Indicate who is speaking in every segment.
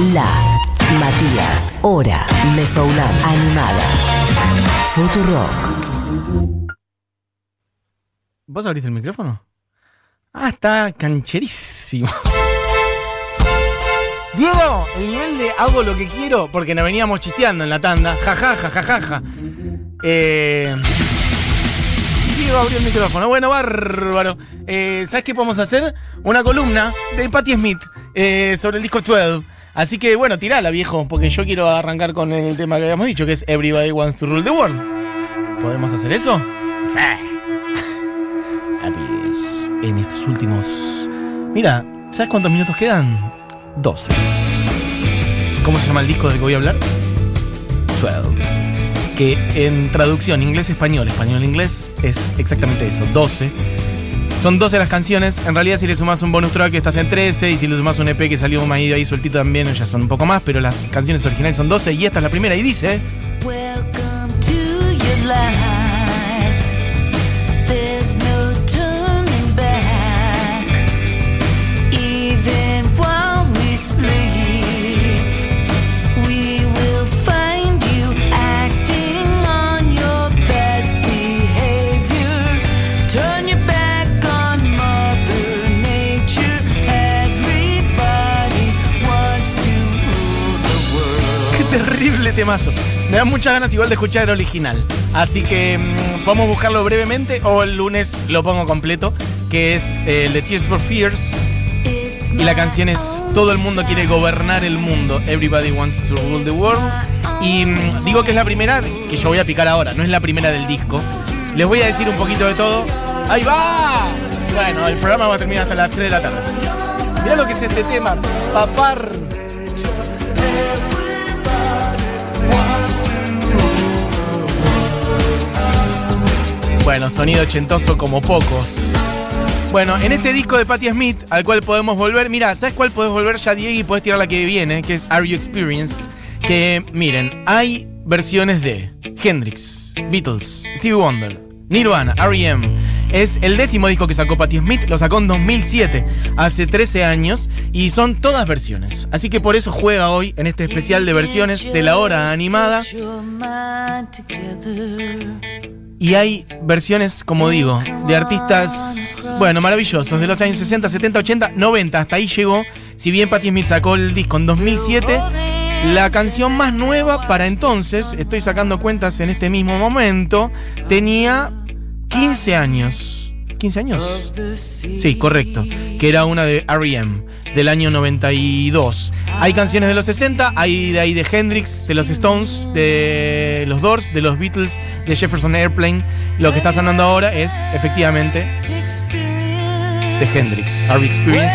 Speaker 1: La Matías. Hora. Mesoulab. Animada. Futurock.
Speaker 2: ¿Vos abriste el micrófono? Ah, está cancherísimo. Diego, el nivel de hago lo que quiero, porque nos veníamos chisteando en la tanda. Jajaja, jajaja. Eh, Diego abrió el micrófono. Bueno, bárbaro. Eh, ¿Sabes qué podemos hacer? Una columna de Patti Smith eh, sobre el disco 12. Así que bueno, tirala, viejo, porque yo quiero arrancar con el tema que habíamos dicho, que es Everybody Wants to Rule the World. ¿Podemos hacer eso? En estos últimos. Mira, ¿sabes cuántos minutos quedan? 12. ¿Cómo se llama el disco del que voy a hablar? 12. Que en traducción inglés-español, español-inglés, es exactamente eso, 12. Son 12 las canciones. En realidad, si le sumas un bonus track, estás en 13. Y si le sumas un EP que salió ahí, ahí sueltito también, ya son un poco más. Pero las canciones originales son 12 y esta es la primera. Y dice. Temazo! Me da muchas ganas igual de escuchar el original. Así que mm, podemos buscarlo brevemente o el lunes lo pongo completo, que es eh, el de Tears for Fears. Y la canción es Todo el mundo quiere gobernar el mundo. Everybody wants to rule the world. Y mm, digo que es la primera que yo voy a picar ahora, no es la primera del disco. Les voy a decir un poquito de todo. ¡Ahí va! Bueno, el programa va a terminar hasta las 3 de la tarde. Mirá lo que es este tema, papar. Bueno, sonido ochentoso como pocos. Bueno, en este disco de Patti Smith, al cual podemos volver, mira, ¿sabes cuál podés volver ya, Diego? Y podés tirar la que viene, que es Are You Experienced? Que, miren, hay versiones de Hendrix, Beatles, Stevie Wonder, Nirvana, R.E.M. Es el décimo disco que sacó Patti Smith, lo sacó en 2007, hace 13 años, y son todas versiones. Así que por eso juega hoy en este especial de versiones de la hora animada. Y hay versiones, como digo, de artistas, bueno, maravillosos, de los años 60, 70, 80, 90, hasta ahí llegó. Si bien Patti Smith sacó el disco en 2007, la canción más nueva para entonces, estoy sacando cuentas en este mismo momento, tenía 15 años. ¿15 años? Sí, correcto. Que era una de R.E.M. del año 92. Hay canciones de los 60, hay de ahí de Hendrix, de los Stones, de los Doors, de los Beatles, de Jefferson Airplane. Lo que está sonando ahora es efectivamente de Hendrix, Our Experience.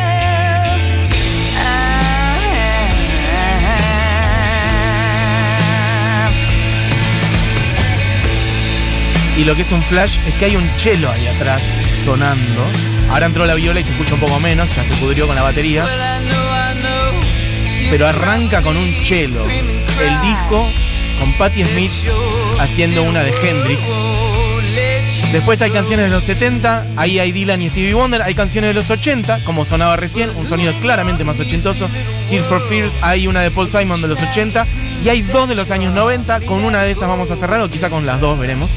Speaker 2: Y lo que es un flash es que hay un chelo ahí atrás sonando. Ahora entró la viola y se escucha un poco menos, ya se pudrió con la batería. Pero arranca con un chelo. El disco con Patti Smith haciendo una de Hendrix. Después hay canciones de los 70, ahí hay Dylan y Stevie Wonder, hay canciones de los 80, como sonaba recién, un sonido claramente más ochentoso. Tears for Fears, hay una de Paul Simon de los 80, y hay dos de los años 90, con una de esas vamos a cerrar, o quizá con las dos veremos.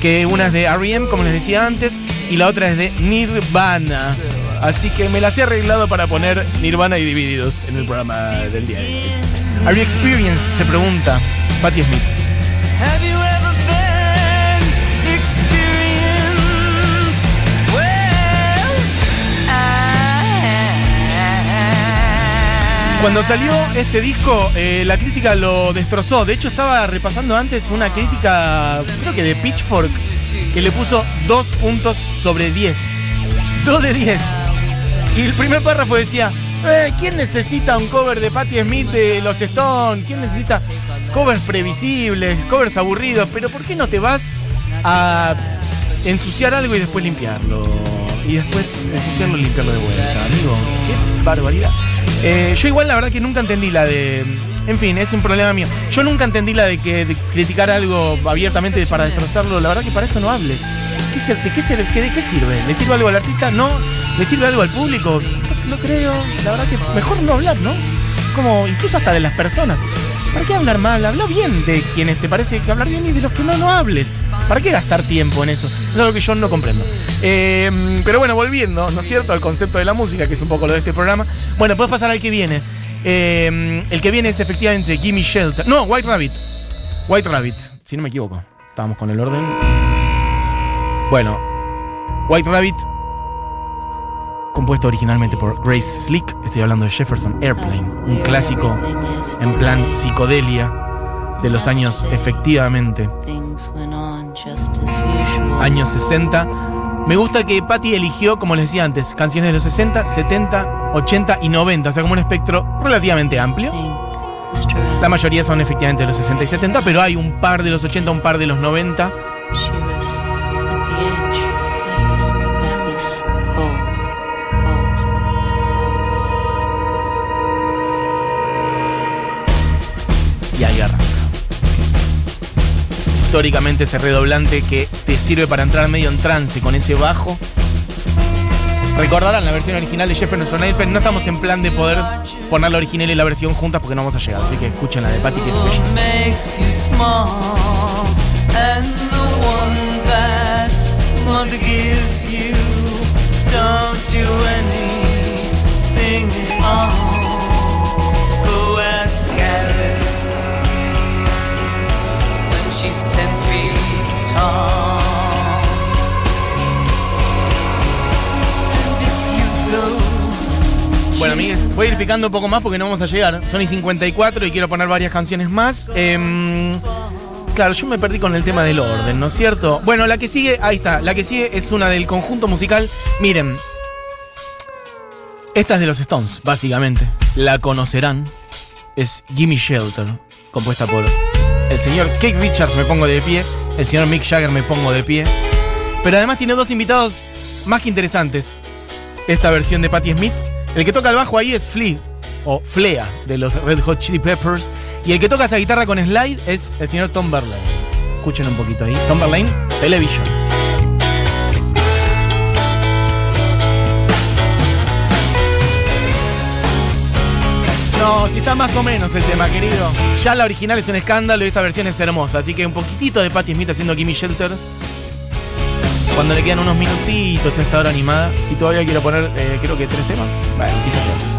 Speaker 2: Que una es de R.E.M., como les decía antes, y la otra es de Nirvana. Así que me las he arreglado para poner Nirvana y Divididos en el programa del día de hoy. Are you experienced? Se pregunta Patti Smith. Cuando salió este disco, eh, la crítica lo destrozó. De hecho, estaba repasando antes una crítica, creo que de Pitchfork, que le puso dos puntos sobre 10. Dos de 10. Y el primer párrafo decía, eh, ¿quién necesita un cover de Patti Smith de los Stones? ¿Quién necesita covers previsibles, covers aburridos? Pero ¿por qué no te vas a ensuciar algo y después limpiarlo? Y después ensuciarlo y limpiarlo de vuelta, amigo. Qué barbaridad. Eh, yo igual la verdad que nunca entendí la de... En fin, es un problema mío. Yo nunca entendí la de que de criticar algo abiertamente para destrozarlo. La verdad que para eso no hables. ¿Qué ¿De qué, qué- de qué sirve? ¿Le sirve algo al artista? No. ¿Le sirve algo al público? No creo. La verdad que mejor no hablar, ¿no? como incluso hasta de las personas. ¿Para qué hablar mal? Habla bien de quienes te parece que hablar bien y de los que no, no hables. ¿Para qué gastar tiempo en eso? Es algo que yo no comprendo. Eh, pero bueno, volviendo, ¿no es cierto?, al concepto de la música, que es un poco lo de este programa. Bueno, puedes pasar al que viene. Eh, el que viene es efectivamente Gimme Shelter. No, White Rabbit. White Rabbit, si no me equivoco. Estábamos con el orden. Bueno, White Rabbit, compuesto originalmente por Grace Slick. Estoy hablando de Jefferson Airplane, un clásico en plan psicodelia de los años efectivamente años 60. Me gusta que Patty eligió, como les decía antes, canciones de los 60, 70, 80 y 90, o sea, como un espectro relativamente amplio. La mayoría son efectivamente de los 60 y 70, pero hay un par de los 80, un par de los 90. Históricamente ese redoblante que te sirve para entrar medio en trance con ese bajo. Recordarán la versión original de Jefferson Airplane. No estamos en plan de poder poner la original y la versión juntas porque no vamos a llegar. Así que escuchen la de Patty que es bellísima. Voy a ir picando un poco más porque no vamos a llegar. Son y 54 y quiero poner varias canciones más. Em, claro, yo me perdí con el tema del orden, ¿no es cierto? Bueno, la que sigue, ahí está. La que sigue es una del conjunto musical. Miren, esta es de los Stones, básicamente. La conocerán. Es Gimme Shelter, compuesta por el señor Keith Richards, me pongo de pie. El señor Mick Jagger, me pongo de pie. Pero además tiene dos invitados más que interesantes. Esta versión de Patti Smith. El que toca el bajo ahí es Flea, o Flea, de los Red Hot Chili Peppers. Y el que toca esa guitarra con slide es el señor Tom Verlaine. Escuchen un poquito ahí. Tom Verlaine, Television. No, si está más o menos el tema, querido. Ya la original es un escándalo y esta versión es hermosa. Así que un poquitito de Patti Smith haciendo Gimme Shelter. Cuando le quedan unos minutitos a esta hora animada. Y todavía quiero poner, eh, creo que tres temas. Bueno, quizás dos.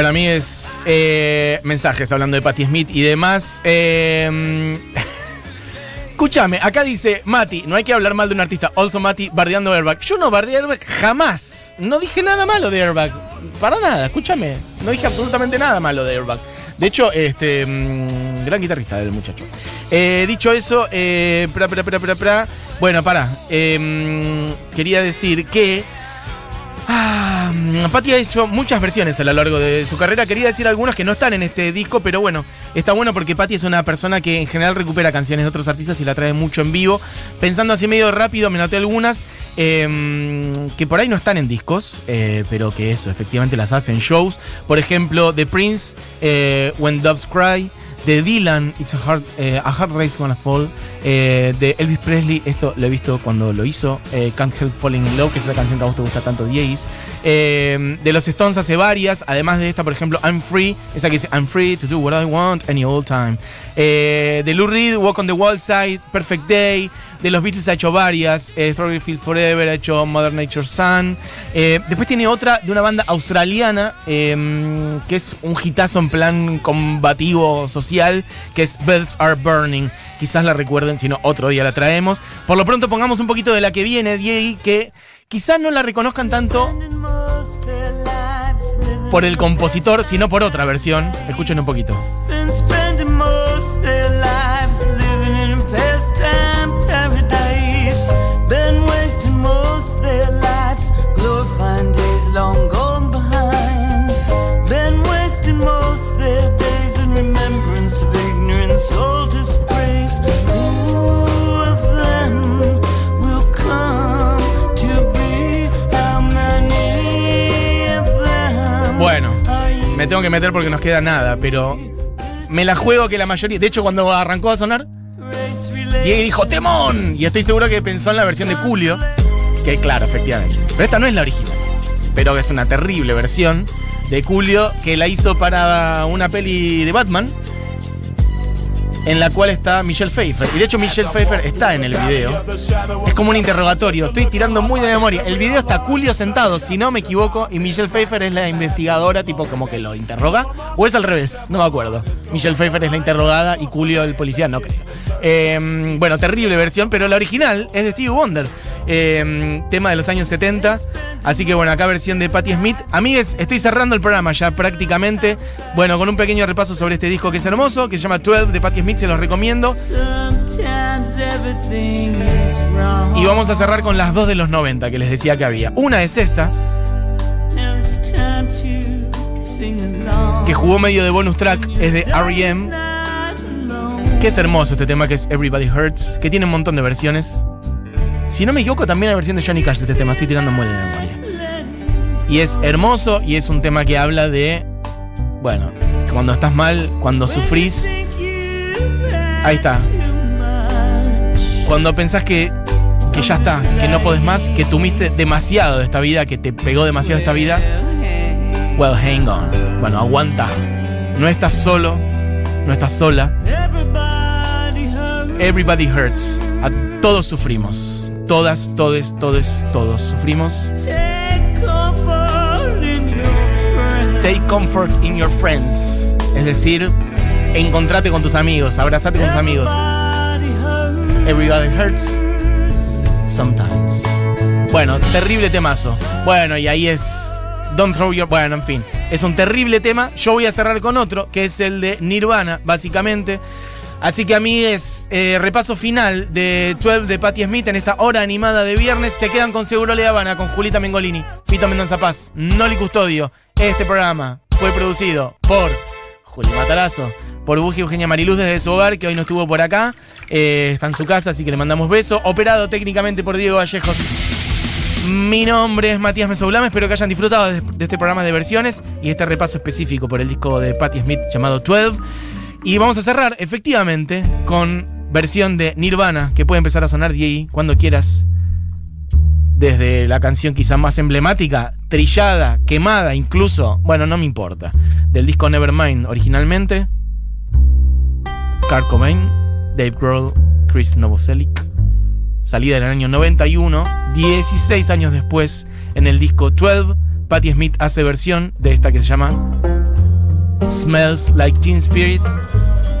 Speaker 2: Bueno, a mí es eh, mensajes hablando de Patti Smith y demás. Eh, escúchame, acá dice Mati, no hay que hablar mal de un artista. Also Mati, bardeando Airbag. Yo no bardeé Airbag jamás. No dije nada malo de Airbag. Para nada, escúchame. No dije absolutamente nada malo de Airbag. De hecho, este. mm, gran guitarrista el muchacho. Eh, dicho eso, eh, pra, pra, pra. Bueno, para. quería decir que. Ah, Patti ha hecho muchas versiones a lo largo de su carrera. Quería decir algunas que no están en este disco, pero bueno, está bueno porque Patti es una persona que en general recupera canciones de otros artistas y la trae mucho en vivo. Pensando así medio rápido, me noté algunas eh, que por ahí no están en discos, eh, pero que eso, efectivamente las hace en shows. Por ejemplo, The Prince, eh, When Doves Cry. De Dylan, It's a Hard, eh, a hard Race Gonna Fall. eh, de Elvis Presley, esto lo he visto cuando lo hizo. Can't Help Falling in Love, que es la canción que a vos te gusta tanto, Diez. Eh, de los Stones hace varias, además de esta, por ejemplo, I'm Free, esa que dice I'm Free to do what I want any old time. Eh, de Lou Reed, Walk on the Wall Side, Perfect Day. De los Beatles ha hecho varias, eh, Strawberry Field Forever, ha hecho Mother Nature Sun. Eh, después tiene otra de una banda australiana, eh, que es un hitazo en plan combativo social, que es Bells Are Burning. Quizás la recuerden, si no, otro día la traemos. Por lo pronto pongamos un poquito de la que viene, Diego, que quizás no la reconozcan tanto por el compositor, sino por otra versión. Escuchen un poquito. Me tengo que meter porque nos queda nada, pero me la juego que la mayoría. De hecho, cuando arrancó a sonar, Diego dijo ¡Temón! Y estoy seguro que pensó en la versión de Julio. Que claro, efectivamente. Pero esta no es la original. Pero es una terrible versión de Julio que la hizo para una peli de Batman. En la cual está Michelle Pfeiffer. Y de hecho Michelle Pfeiffer está en el video. Es como un interrogatorio. Estoy tirando muy de memoria. El video está Julio sentado, si no me equivoco, y Michelle Pfeiffer es la investigadora, tipo como que lo interroga. O es al revés, no me acuerdo. Michelle Pfeiffer es la interrogada y Julio el policía, no creo. Eh, bueno, terrible versión, pero la original es de Stevie Wonder. Eh, tema de los años 70. Así que bueno, acá versión de Patti Smith. Amigues, estoy cerrando el programa ya prácticamente. Bueno, con un pequeño repaso sobre este disco que es hermoso, que se llama 12 de Patti Smith, se los recomiendo. Y vamos a cerrar con las dos de los 90 que les decía que había. Una es esta, que jugó medio de bonus track, es de R.E.M.,
Speaker 3: alone.
Speaker 2: que es hermoso este tema que es Everybody Hurts, que tiene un montón de versiones. Si no me equivoco, también hay versión de Johnny Cash de este tema, estoy tirando muy de memoria. Y es hermoso y es un tema que habla de, bueno, cuando estás mal, cuando sufrís, ahí está. Cuando pensás que, que ya está, que no podés más, que tuviste demasiado de esta vida, que te pegó demasiado esta vida, well, hang on. Bueno, aguanta. No estás solo, no estás sola.
Speaker 3: Everybody
Speaker 2: hurts. A todos sufrimos. Todas, todes, todes, todos sufrimos.
Speaker 3: Take comfort in your friends.
Speaker 2: Es decir, encontrate con tus amigos, abrazate con tus amigos.
Speaker 3: Everybody
Speaker 2: hurts sometimes. Bueno, terrible temazo. Bueno, y ahí es. Don't throw. Bueno, en fin. Es un terrible tema. Yo voy a cerrar con otro, que es el de Nirvana, básicamente. Así que a mí es eh, repaso final de 12 de Patti Smith en esta hora animada de viernes. Se quedan con Seguro Le Habana, con Julita Mengolini, Pito Mendoza Paz, Noli Custodio. Este programa fue producido por Juli Matarazo, por Buji Eugenia Mariluz desde su hogar, que hoy no estuvo por acá. Eh, está en su casa, así que le mandamos beso. Operado técnicamente por Diego Vallejos. Mi nombre es Matías Mesoulame, espero que hayan disfrutado de, de este programa de versiones y este repaso específico por el disco de Patti Smith llamado 12. Y vamos a cerrar, efectivamente, con versión de Nirvana, que puede empezar a sonar Diego cuando quieras. Desde la canción quizá más emblemática, trillada, quemada incluso, bueno, no me importa, del disco Nevermind originalmente. Kurt Cobain, Dave Grohl, Chris Novoselic. Salida en el año 91, 16 años después, en el disco 12, Patti Smith hace versión de esta que se llama Smells Like Teen Spirit.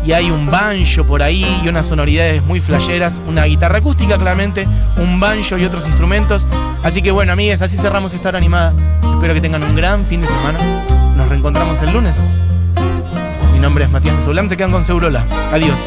Speaker 2: Y hay un banjo por ahí y unas sonoridades muy flasheras, una guitarra acústica claramente, un banjo y otros instrumentos. Así que bueno, amigues, así cerramos esta hora animada. Espero que tengan un gran fin de semana. Nos reencontramos el lunes. Mi nombre es Matías Mesoulán, se quedan con Segurola. Adiós.